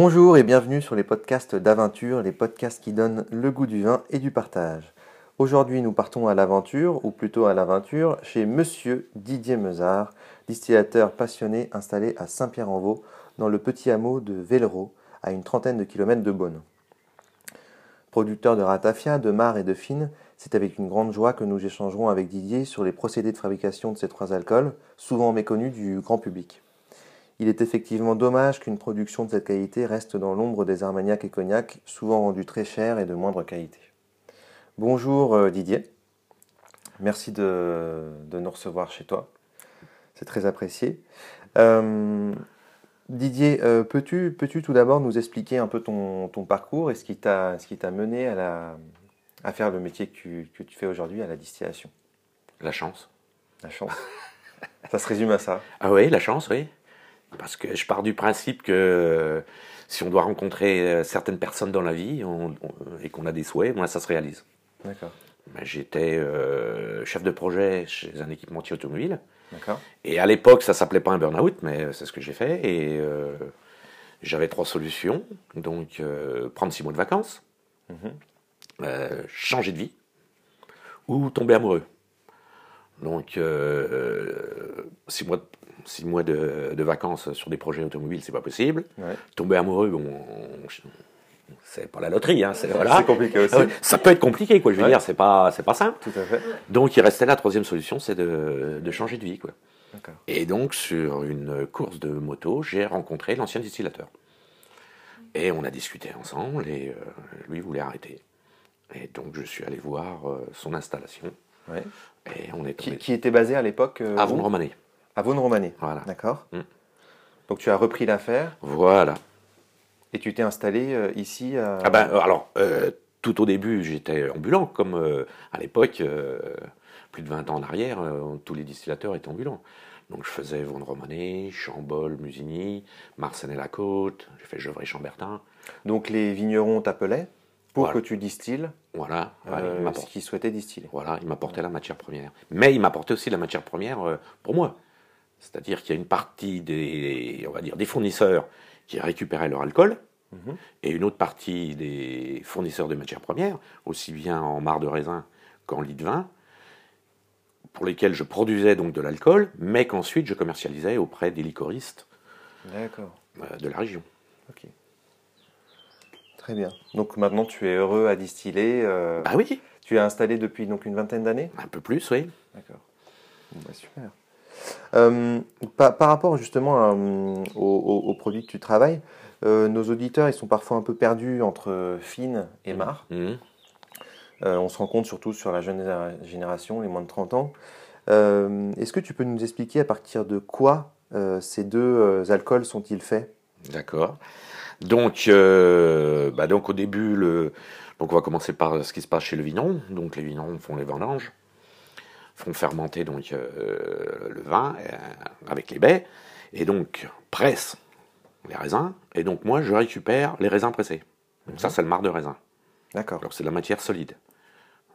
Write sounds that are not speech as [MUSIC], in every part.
Bonjour et bienvenue sur les podcasts d'aventure, les podcasts qui donnent le goût du vin et du partage. Aujourd'hui, nous partons à l'aventure, ou plutôt à l'aventure, chez Monsieur Didier Meuzard, distillateur passionné installé à Saint-Pierre-en-Vaux, dans le petit hameau de Vellereau, à une trentaine de kilomètres de Beaune. Producteur de ratafia, de mar et de fine, c'est avec une grande joie que nous échangerons avec Didier sur les procédés de fabrication de ces trois alcools, souvent méconnus du grand public. Il est effectivement dommage qu'une production de cette qualité reste dans l'ombre des armagnacs et cognacs, souvent rendus très chers et de moindre qualité. Bonjour euh, Didier, merci de, nous recevoir chez toi, c'est très apprécié. Euh, Didier, euh, peux-tu peux tout d'abord nous expliquer un peu ton, parcours et ce qui t'a mené à, la, à faire le métier que que tu fais aujourd'hui à la distillation? La chance. La chance. ça se résume à ça. Ah oui, la chance, oui. Parce que je pars du principe que euh, si on doit rencontrer euh, certaines personnes dans la vie et qu'on a des souhaits, moi, ça se réalise. D'accord. Ben, j'étais euh, chef de projet chez un équipementier automobile. D'accord. Et à l'époque, ça s'appelait pas un burn-out, mais c'est ce que j'ai fait. Et j'avais trois solutions. Donc, prendre six mois de vacances, mhm. changer de vie ou tomber amoureux. Donc, six mois de six mois de, vacances sur des projets automobiles, c'est pas possible. Tomber amoureux, bon, c'est pas la loterie, hein, c'est voilà. compliqué aussi. Ah ça peut être compliqué, quoi. Je veux dire, c'est pas, c'est pas simple. Tout à fait. Donc, il restait la troisième solution, c'est de, de, changer de vie, quoi. Et donc, sur une course de moto, j'ai rencontré l'ancien distillateur. Et on a discuté ensemble, et euh, lui voulait arrêter. Et donc, je suis allé voir euh, son installation. Et on est qui, qui, était basé à l'époque euh, À Vondromané. À Vaune-Romanée. Voilà. D'accord. Mm. Donc tu as repris l'affaire. Voilà. Et tu t'es installé euh, ici à... Ah ben, euh, alors, euh, tout au début, j'étais ambulant, comme à l'époque, plus de 20 ans en arrière, tous les distillateurs étaient ambulants. Donc je faisais Vaune-Romanée, Chambol, Musigny, Marseille-la-Côte, j'ai fait Gevrey-Chambertin. Donc les vignerons t'appelaient pour que tu distilles voilà, ce qu'ils souhaitaient distiller. Voilà, ils m'apportaient la matière première. Mais ils m'apportaient aussi la matière première pour moi. C'est-à-dire qu'il y a une partie des, on va dire, des fournisseurs qui récupéraient leur alcool, mhm. et une autre partie des fournisseurs de matières premières, aussi bien en marc de raisin qu'en lit de vin, pour lesquels je produisais donc de l'alcool, mais qu'ensuite je commercialisais auprès des licoristes euh, de la région. Ok. Très bien. Donc maintenant tu es heureux à distiller. Euh, bah oui. Tu es installé depuis donc une vingtaine d'années? Un peu plus, oui. D'accord. Bah, super. Euh, par, rapport justement aux, produits que tu travailles, euh, nos auditeurs ils sont parfois un peu perdus entre fine et mar. Mmh. Mmh. Euh, on se rend compte surtout sur la jeune génération, les moins de 30 ans. Est-ce que tu peux nous expliquer à partir de quoi ces deux alcools sont-ils faits? D'accord. Donc, bah donc au début, le, donc on va commencer par ce qui se passe chez le vigneron. Donc les vignerons font les vendanges font fermenter donc euh, le vin euh, avec les baies et donc pressent les raisins et donc moi je récupère les raisins pressés. Donc ça mhm. c'est le marc de raisin. D'accord. Alors c'est de la matière solide.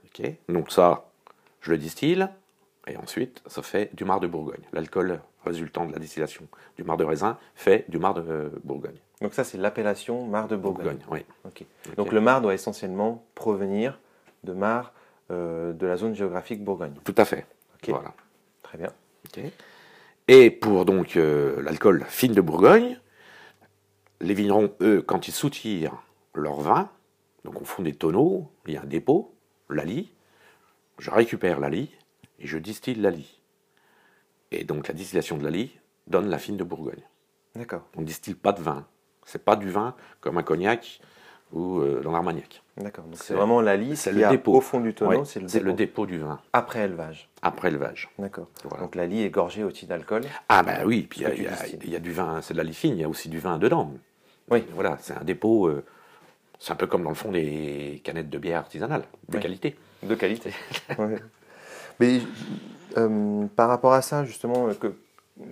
Ok. Donc ça je le distille et ensuite ça fait du marc de Bourgogne. L'alcool résultant de la distillation du marc de raisin fait du marc de Bourgogne. Donc ça c'est l'appellation marc de Bourgogne. oui. Ok. Donc le marc doit essentiellement provenir de marc euh, de la zone géographique Bourgogne. Tout à fait. Voilà. Très bien. Et pour donc euh, l'alcool fine de Bourgogne, les vignerons, eux, quand ils soutirent leur vin, donc on fond des tonneaux, il y a un dépôt, la lie, je récupère la lie et je distille la lie. Et donc la distillation de la lie donne la fine de Bourgogne. D'accord. On ne distille pas de vin. C'est pas du vin comme un cognac ou euh, dans l'Armagnac. D'accord. c'est vraiment la lisse c'est le dépôt. au fond du tonneau, c'est le, dépôt du vin. Après élevage. Après élevage. D'accord. Donc la lie est gorgée aussi d'alcool. Ah ben oui, puis il y, a du vin, c'est de la lie fine, il y a aussi du vin dedans. Oui. Voilà, c'est un dépôt, euh, c'est un peu comme dans le fond des canettes de bière artisanale, de qualité. De qualité. [LAUGHS] Mais euh, par rapport à ça, justement, que,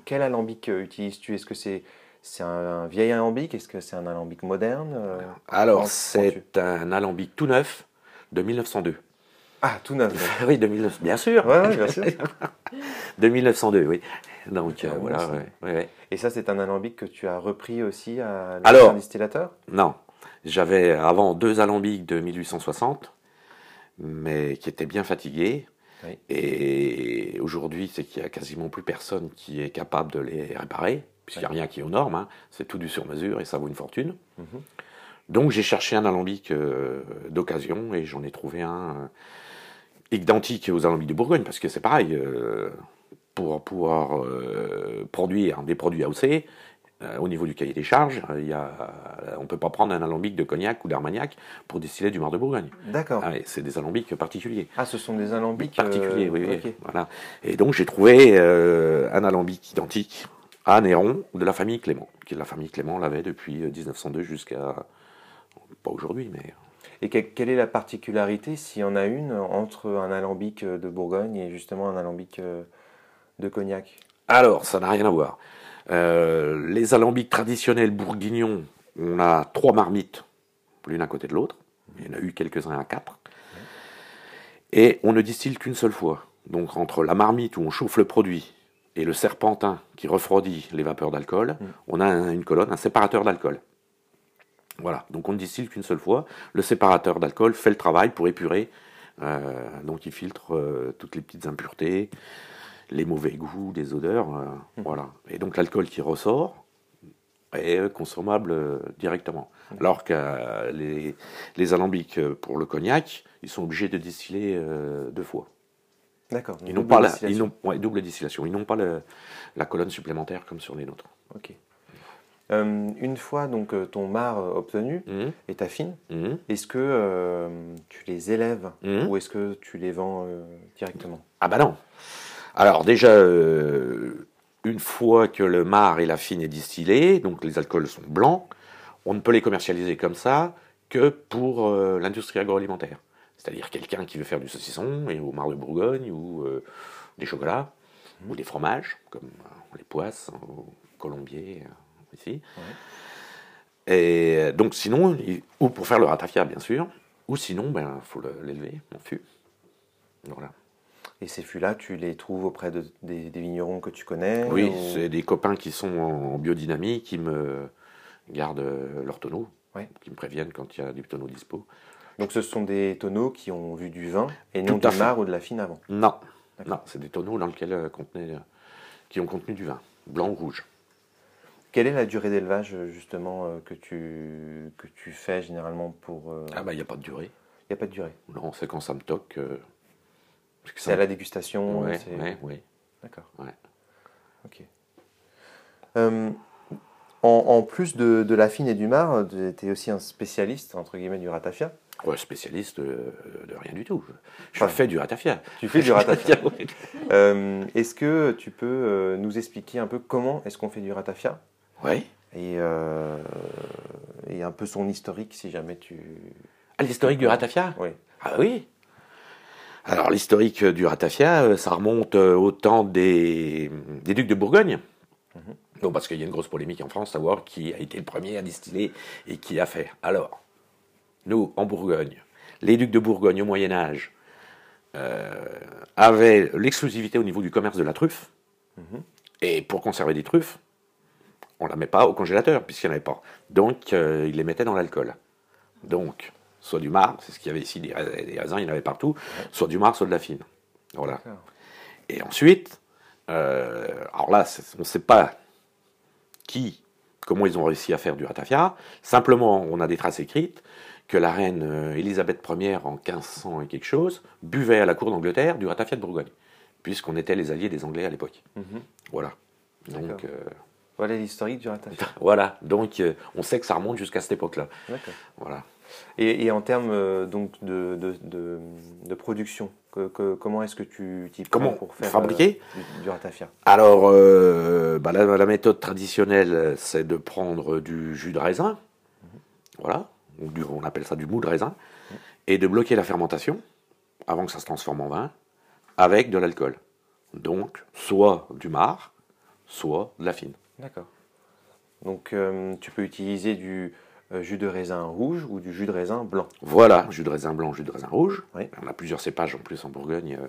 quel alambic utilises-tu? Est-ce que c'est c'est un, vieil alambic Est-ce que c'est un alambic moderne euh, Alors, c'est un alambic tout neuf de 1902. Ah, tout neuf [LAUGHS] Oui, de 19... bien sûr. Ouais, bien sûr. [LAUGHS] De 1902, oui. Donc ah voilà, Et ça, c'est un alambic que tu as repris aussi à un distillateur? Non. J'avais avant deux alambics de 1860, mais qui étaient bien fatigués. Et aujourd'hui, c'est qu'il n'y a quasiment plus personne qui est capable de les réparer, puisqu'il n'y a rien qui est aux normes. Hein. C'est tout du sur-mesure et ça vaut une fortune. Mhm. Donc j'ai cherché un alambic euh, d'occasion et j'en ai trouvé un euh, identique aux alambics de Bourgogne, parce que c'est pareil. Euh, pour pouvoir produire des produits AOC, au niveau du cahier des charges, on ne peut pas prendre un alambic de cognac ou d'armagnac pour distiller du mar de Bourgogne. D'accord. Ah, c'est des alambics particuliers. Ah, ce sont des alambics particuliers, oui, Voilà. Et donc j'ai trouvé un alambic identique à Néron de la famille Clément, qui la famille Clément l'avait depuis 1902 jusqu'à pas aujourd'hui, mais. Et quelle est la particularité, s'il y en a une, entre un alambic de Bourgogne et justement un alambic euh, de cognac? Alors, ça n'a rien à voir. Euh, les alambics traditionnels bourguignons, on a trois marmites, l'une à côté de l'autre. Il y en a eu quelques-uns à quatre. Et on ne distille qu'une seule fois. Donc entre la marmite où on chauffe le produit et le serpentin qui refroidit les vapeurs d'alcool, mm. on a une colonne, un séparateur d'alcool. Voilà, donc on ne distille qu'une seule fois. Le séparateur d'alcool fait le travail pour épurer. Euh, donc il filtre euh, toutes les petites impuretés, les mauvais goûts, les odeurs. Euh, mmh. Voilà. Et donc l'alcool qui ressort est consommable directement. Mmh. Alors que les, les, alambics pour le cognac, ils sont obligés de distiller deux fois. D'accord. Ils n'ont pas la, double distillation. Ils n'ont pas la colonne supplémentaire comme sur les nôtres. Ok. Euh, une fois donc euh, ton mar euh, obtenu mmh. et ta fine, mmh. est-ce que tu les élèves mmh. ou est-ce que tu les vends directement? Ah bah non. Alors déjà, une fois que le mar et la fine est distillé, donc les alcools sont blancs, on ne peut les commercialiser comme ça que pour l'industrie agroalimentaire. C'est-à-dire quelqu'un qui veut faire du saucisson et au mar de Bourgogne ou des chocolats ou des fromages comme les poisses, colombier ici. Et donc sinon, ou pour faire le ratafia bien sûr, ou sinon, il ben, faut l'élever en fût. Voilà. Et ces fûts-là, tu les trouves auprès de, des, vignerons que tu connais Oui, c'est des copains qui sont en biodynamie qui me gardent leur tonneau, qui me préviennent quand il y a du tonneau dispo. Donc ce sont des tonneaux qui ont vu du vin et non du mar ou de la fine avant Non, non c'est des tonneaux dans lesquels euh, contenait, qui ont contenu du vin, blanc ou rouge. Quelle est la durée d'élevage justement euh, que tu, que tu fais généralement pour... Euh, ah bah il n'y a pas de durée. Il n'y a pas de durée. Non, c'est quand ça me toque. Euh, c'est à la dégustation Oui, oui. D'accord. Ok. en, plus de, de, la fine et du mar, tu étais aussi un spécialiste, entre guillemets, du ratafia Ouais, spécialiste de, rien du tout. Je fais du ratafia. Tu fais du ratafia. [LAUGHS] est-ce que tu peux nous expliquer un peu comment est-ce qu'on fait du ratafia? Oui. Et, euh, et un peu son historique, si jamais tu. Ah, l'historique du ratafia? Oui. Ah oui alors l'historique du ratafia, euh, ça remonte euh, au temps des, des ducs de Bourgogne. Mhm. parce qu'il y a une grosse polémique en France, savoir qui a été le premier à distiller et qui a fait. Alors, nous, en Bourgogne, les ducs de Bourgogne au Moyen Âge avaient l'exclusivité au niveau du commerce de la truffe. Mhm. Et pour conserver des truffes, on ne la met pas au congélateur, puisqu'il n'y en avait pas. Donc, euh, il les mettait dans l'alcool. Donc, soit du mar, c'est ce qu'il y avait ici, des raisins, il y en avait partout, soit du mar, soit de la fine. Voilà. Et ensuite, euh, alors là, on ne sait pas qui, comment ils ont réussi à faire du ratafia. Simplement, on a des traces écrites que la reine euh, Élisabeth Ier, en 1500 et quelque chose, buvait à la cour d'Angleterre du ratafia de Bourgogne, puisqu'on était les alliés des Anglais à l'époque. Mhm. Voilà. Donc. Voilà l'historique du ratafia. [LAUGHS] Voilà, donc euh, on sait que ça remonte jusqu'à cette époque-là. Voilà. Et, et, en termes euh, donc de, de, de, production, que, comment est-ce que tu t'y prends pour faire fabriquer? euh, du, ratafia? Alors, bah, la, méthode traditionnelle, c'est de prendre du jus de raisin, mhm. voilà, on appelle ça du mou de raisin, et de bloquer la fermentation avant que ça se transforme en vin avec de l'alcool. Donc, soit du mar, soit de la fine. D'accord. Donc euh, tu peux utiliser du euh, jus de raisin rouge ou du jus de raisin blanc. Voilà, jus de raisin blanc, jus de raisin rouge. On a plusieurs cépages en plus en Bourgogne euh,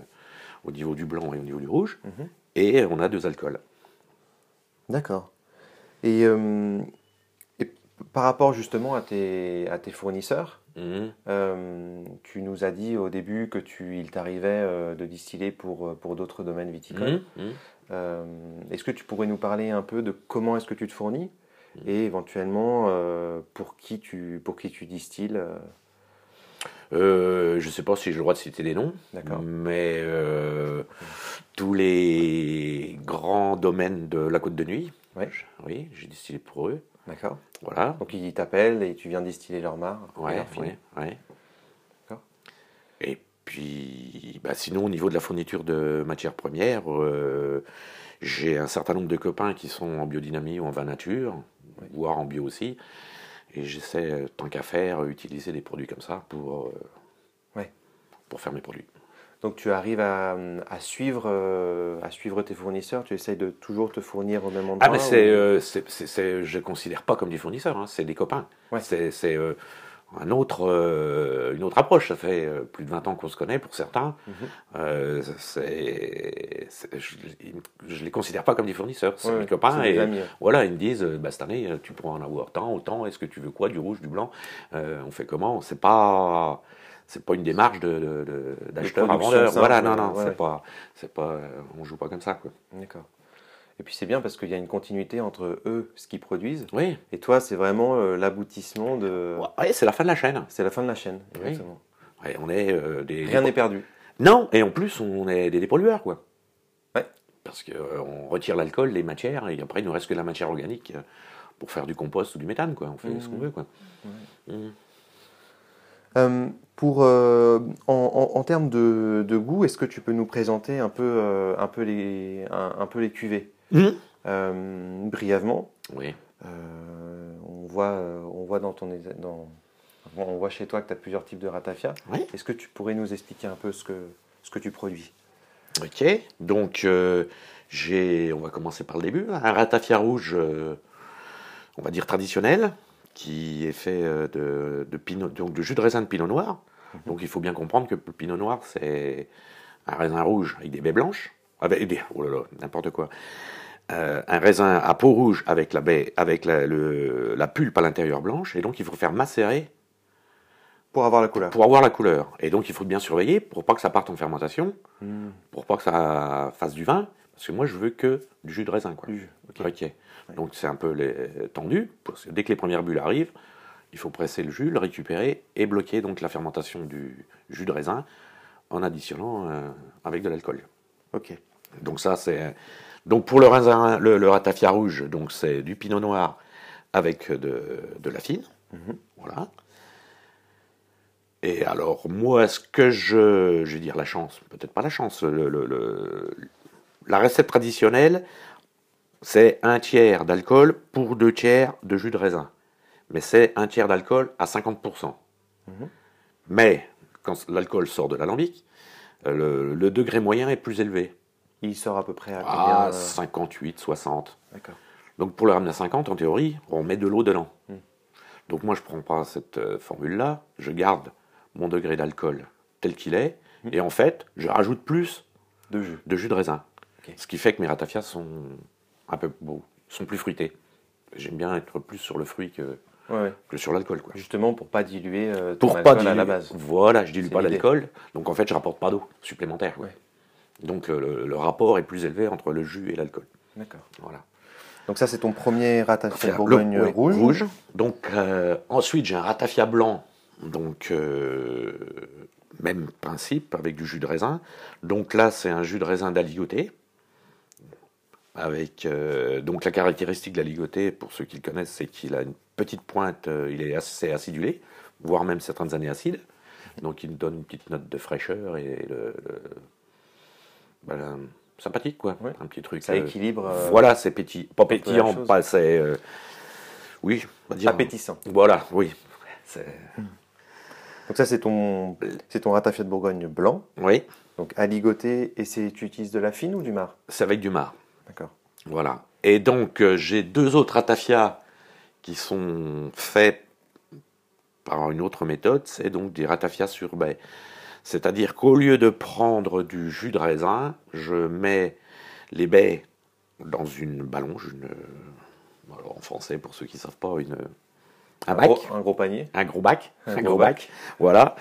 au niveau du blanc et au niveau du rouge. Mhm. et on a deux alcools. D'accord. Et, par rapport justement à tes, à tes fournisseurs, mhm. euh, tu nous as dit au début que tu, il t'arrivait euh, de distiller pour, pour d'autres domaines viticoles. Mhm, mhm. est-ce que tu pourrais nous parler un peu de comment est-ce que tu te fournis et éventuellement pour, qui tu, pour qui tu distilles je ne sais pas si j'ai le droit de citer des noms, mais tous les grands domaines de la Côte de Nuit, oui, j'ai distillé pour eux. D'accord. Voilà. Donc ils t'appellent et tu viens distiller leur marc. Oui, oui, oui. D'accord. Et puis, bah, sinon, au niveau de la fourniture de matières premières, euh, j'ai un certain nombre de copains qui sont en biodynamie ou en vin nature, voire en bio aussi. Et j'essaie, tant qu'à faire, utiliser des produits comme ça pour, euh, pour faire mes produits. Donc tu arrives à, suivre, euh, à suivre tes fournisseurs, tu essayes de toujours te fournir au même endroit Ah mais c'est, euh, je ne considère pas comme des fournisseurs, hein, c'est des copains. C'est euh, un autre, une autre approche, ça fait plus de 20 ans qu'on se connaît pour certains. Mhm. je ne les considère pas comme des fournisseurs, c'est mes copains. Et voilà, ils me disent, bah, cette année tu pourras en avoir tant, autant, est-ce que tu veux quoi, du rouge, du blanc? On fait comment? C'est pas c'est pas une démarche d'acheteur de, à vendeur. Voilà, non, non, c'est pas, pas, on joue pas comme ça. D'accord. Et puis c'est bien parce qu'il y a une continuité entre eux, ce qu'ils produisent, oui. et toi, c'est vraiment euh, l'aboutissement de. Oui, c'est la fin de la chaîne. C'est la fin de la chaîne, exactement. on est euh, des. Rien n'est perdu. Non, et en plus, on est des dépollueurs, quoi. Ouais. Parce qu'on euh, retire l'alcool, les matières, et après, il nous reste que la matière organique pour faire du compost ou du méthane, quoi. On fait ce qu'on mmh. veut, quoi. Mmh. Euh, pour, euh, en, termes de, goût, est-ce que tu peux nous présenter un peu, euh, un peu, les, un, peu les cuvées? Mmh. brièvement Oui. on, voit, on, voit dans ton, dans, on voit chez toi que tu as plusieurs types de ratafia. Oui. Est-ce que tu pourrais nous expliquer un peu ce que, ce que tu produis? Ok, donc j'ai, on va commencer par le début, un ratafia rouge, on va dire traditionnel, qui est fait euh, de, de, pinot, donc de jus de raisin de pinot noir. Mhm. Donc il faut bien comprendre que le pinot noir, c'est un raisin rouge avec des baies blanches, avec des, oh là là, n'importe quoi. Euh, un raisin à peau rouge avec la baie, avec la, le, la pulpe à l'intérieur blanche, et donc il faut faire macérer pour avoir la couleur. Pour avoir la couleur. Et donc il faut bien surveiller pour pas que ça parte en fermentation, hmm. pour pas que ça fasse du vin, parce que moi je veux que du jus de raisin. Quoi. Du ok. Donc c'est un peu tendu. Parce que dès que les premières bulles arrivent, il faut presser le jus, le récupérer et bloquer donc la fermentation du jus de raisin en additionnant euh, avec de l'alcool. Ok. Donc ça c'est donc pour le ratafia rouge, donc c'est du pinot noir avec de, la fine. Mhm. Voilà. Et alors moi, ce que je, je vais dire la chance, peut-être pas la chance, la recette traditionnelle, c'est un tiers d'alcool pour deux tiers de jus de raisin. Mais c'est un tiers d'alcool à 50%. Mhm. Mais quand l'alcool sort de l'alambic, euh, le, degré moyen est plus élevé. Il sort à peu près à combien 58, 60. D'accord. Donc pour le ramener à 50, en théorie, on met de l'eau dedans. Mhm. Donc moi, je ne prends pas cette euh, formule-là, je garde mon degré d'alcool tel qu'il est, mhm. et en fait, je rajoute plus de jus de, jus de raisin. Ce qui fait que mes ratafias sont un peu sont plus fruités. J'aime bien être plus sur le fruit que, que sur l'alcool. Quoi. Justement pour pas diluer euh, ton pour pas diluer, à la base. Voilà, je dilue pas l'alcool, donc en fait je rapporte pas d'eau supplémentaire. Donc le, rapport est plus élevé entre le jus et l'alcool. D'accord. Voilà. Donc ça c'est ton premier ratafia Bourgogne rouge. rouge. Donc euh, ensuite j'ai un ratafia blanc, donc euh, même principe avec du jus de raisin. Donc là c'est un jus de raisin d'aligoté avec euh, donc la caractéristique de la ligoté, pour ceux qui le connaissent, c'est qu'il a une petite pointe, euh, il est assez acidulé, voire même certaines années acide. Donc il donne une petite note de fraîcheur et le, ben, sympathique quoi, un petit truc. Ça euh, équilibre. voilà, c'est petit, pas pétillant, pas c'est, oui, on va dire. Appétissant. Voilà, oui. Donc ça c'est ton, c'est ton ratafia de Bourgogne blanc. Oui. Donc à ligoter et c'est tu utilises de la fine ou du marc? C'est avec du marc. D'accord. Voilà. Et donc, euh, j'ai deux autres ratafias qui sont faits par une autre méthode, c'est donc des ratafias sur baie. C'est-à-dire qu'au lieu de prendre du jus de raisin, je mets les baies dans une ballonge, une, en français pour ceux qui ne savent pas, une, un, bac. un gros panier. Un gros bac. Un, gros, bac. Voilà.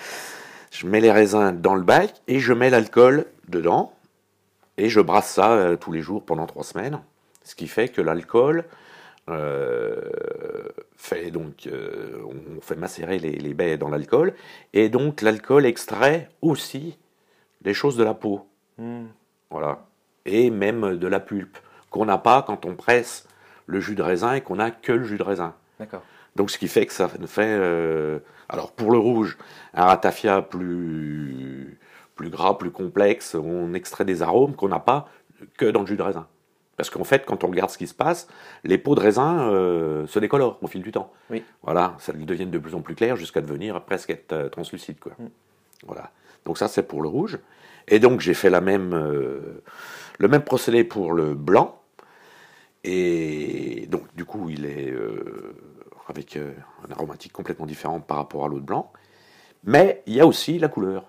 Je mets les raisins dans le bac et je mets l'alcool dedans. Et je brasse ça euh, tous les jours pendant trois semaines. Ce qui fait que l'alcool euh, fait donc, euh, on fait macérer les, baies dans l'alcool. Et donc l'alcool extrait aussi des choses de la peau. Hmm. Voilà. Et même de la pulpe. Qu'on n'a pas quand on presse le jus de raisin et qu'on n'a que le jus de raisin. D'accord. Donc ce qui fait que ça fait, euh, alors pour le rouge, un ratafia plus, plus gras, plus complexe, on extrait des arômes qu'on n'a pas que dans le jus de raisin. Parce qu'en fait, quand on regarde ce qui se passe, les peaux de raisin euh, se décolorent au fil du temps. Oui. Voilà, ça deviennent de plus en plus claires jusqu'à devenir presque être euh, translucide. Quoi. Mm. Voilà. Donc ça, c'est pour le rouge. Et donc j'ai fait la même, le même procédé pour le blanc. Et donc du coup, il est avec euh, un aromatique complètement différent par rapport à l'eau de blanc. Mais il y a aussi la couleur,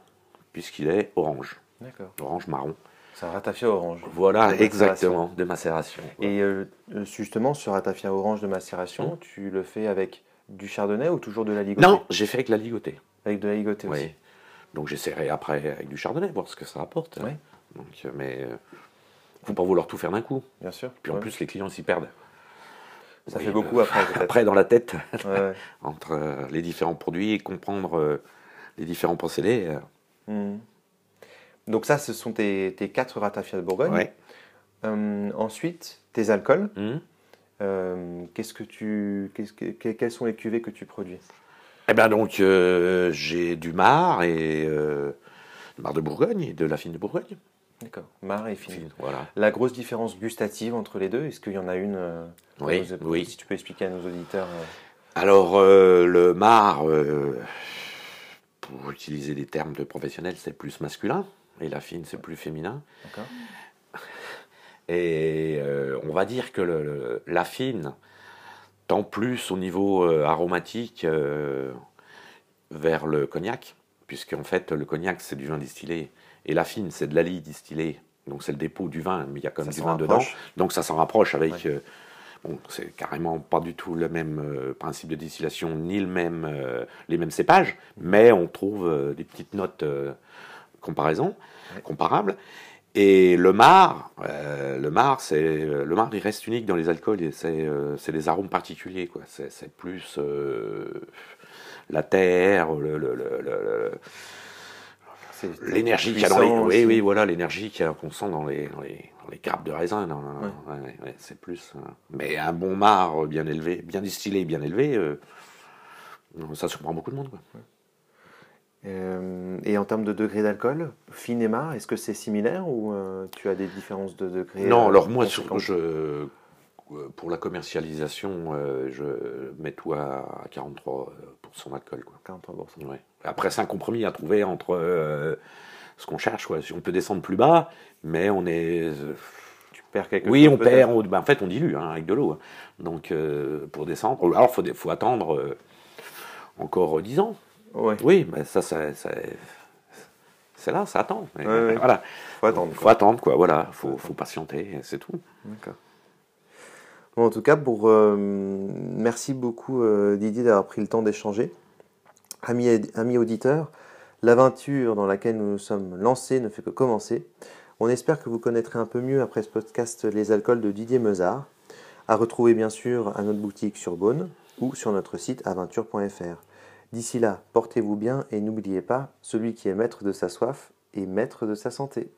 puisqu'il est orange. D'accord. Orange marron. C'est un ratafia orange. Voilà, exactement, de macération. Et euh, euh, justement, ce ratafia orange de macération, mmh. tu le fais avec du chardonnay ou toujours de la ligotée? Non, j'ai fait avec la ligotée. Avec de la ligotée oui. aussi. Donc j'essaierai après avec du chardonnay, voir ce que ça apporte. Oui. Donc, mais il ne faut pas vouloir tout faire d'un coup. Bien sûr. Puis en plus, les clients s'y perdent. Ça fait beaucoup après. Après, dans la tête, [LAUGHS] entre euh, les différents produits et comprendre euh, les différents procédés. Euh. Donc ça, ce sont tes, tes quatre ratafias de Bourgogne. ensuite, tes alcools. Hmm. qu'est-ce que tu, qu'est-ce que, quelles sont les cuvées que tu produis? Eh bien donc, j'ai du mar et mar de Bourgogne et de la fine de Bourgogne. D'accord, mar et fine. Voilà. La grosse différence gustative entre les deux, est-ce qu'il y en a une oui, oui. Si tu peux expliquer à nos auditeurs. Euh. Alors, euh, le mar, euh, pour utiliser des termes de professionnels, c'est plus masculin, et la fine, c'est plus féminin. [LAUGHS] Et on va dire que la fine tend plus au niveau aromatique vers le cognac, puisque en fait, le cognac, c'est du vin distillé, et la fine, c'est de la lie distillée. Donc c'est le dépôt du vin, mais il y a comme du vin dedans. Donc ça s'en rapproche avec Bon, c'est carrément pas du tout le même euh, principe de distillation, ni le même, euh, les mêmes cépages, mais on trouve euh, des petites notes comparaison, comparables. Et le mar, le mar, c'est le mar, il reste unique dans les alcools. Et c'est des arômes particuliers, quoi. C'est plus la terre, le, le, le l'énergie qu'il y a dans les, oui, oui, voilà, l'énergie qu'on sent dans les, dans les, les, grappes de raisin. c'est plus. Euh, mais un bon mar bien élevé, bien distillé, bien élevé, euh, ça surprend beaucoup de monde. Quoi. Euh, et en termes de degré d'alcool, fin et mar, est-ce que c'est similaire ou tu as des différences de degré Non, alors moi, je, pour la commercialisation, je mets tout à 43% d'alcool. 43%. Ouais. Après, c'est un compromis à trouver entre euh, ce qu'on cherche. Quoi. Si on peut descendre plus bas, mais on est. Euh, tu perds quelque oui, chose. Oui, on perd. Ben, en fait, on dilue hein, avec de l'eau. Hein. Donc, euh, pour descendre. Alors, il faut, faut, attendre encore 10 ans. Oui, mais ça, ça, c'est là, ça attend. Voilà. Faut attendre. Faut attendre, quoi. Voilà, faut, faut patienter, c'est tout. D'accord. Bon, en tout cas, pour merci beaucoup Didier d'avoir pris le temps d'échanger. Amis, auditeurs, l'aventure dans laquelle nous nous sommes lancés ne fait que commencer. On espère que vous connaîtrez un peu mieux après ce podcast les alcools de Didier Meuzard, à retrouver bien sûr à notre boutique sur Beaune ou sur notre site aventure.fr. D'ici là, portez-vous bien et n'oubliez pas, celui qui est maître de sa soif est maître de sa santé.